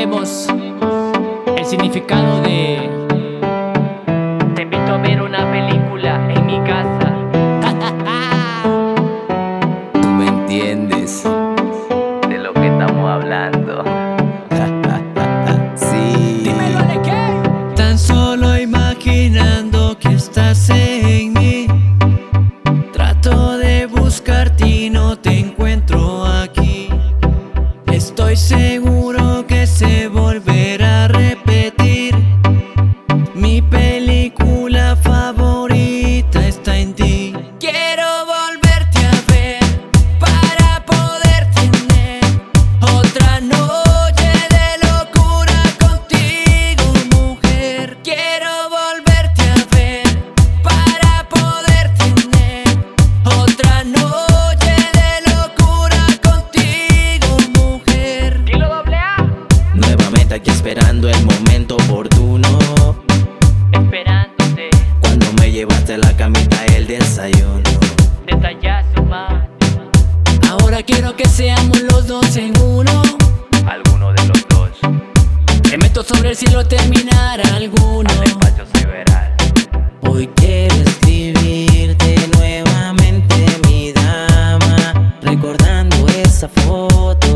sabemos el significado de Te invito a ver una película en mi casa. Tú me entiendes Nuevamente aquí esperando el momento oportuno. Esperándote. Cuando me llevaste a la camita el desayuno. Detallazo más. Ahora quiero que seamos los dos en uno. Alguno de los dos. Te meto sobre el cielo terminar alguno. Despacho sideral. Hoy quiero escribirte nuevamente, mi dama. Recordando esa foto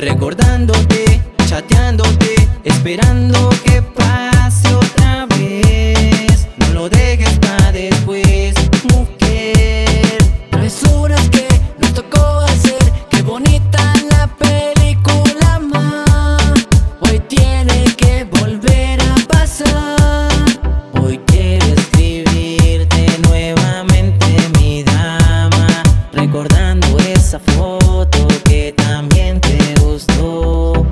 recordándote, chateándote, esperando que esa foto que también te gustó.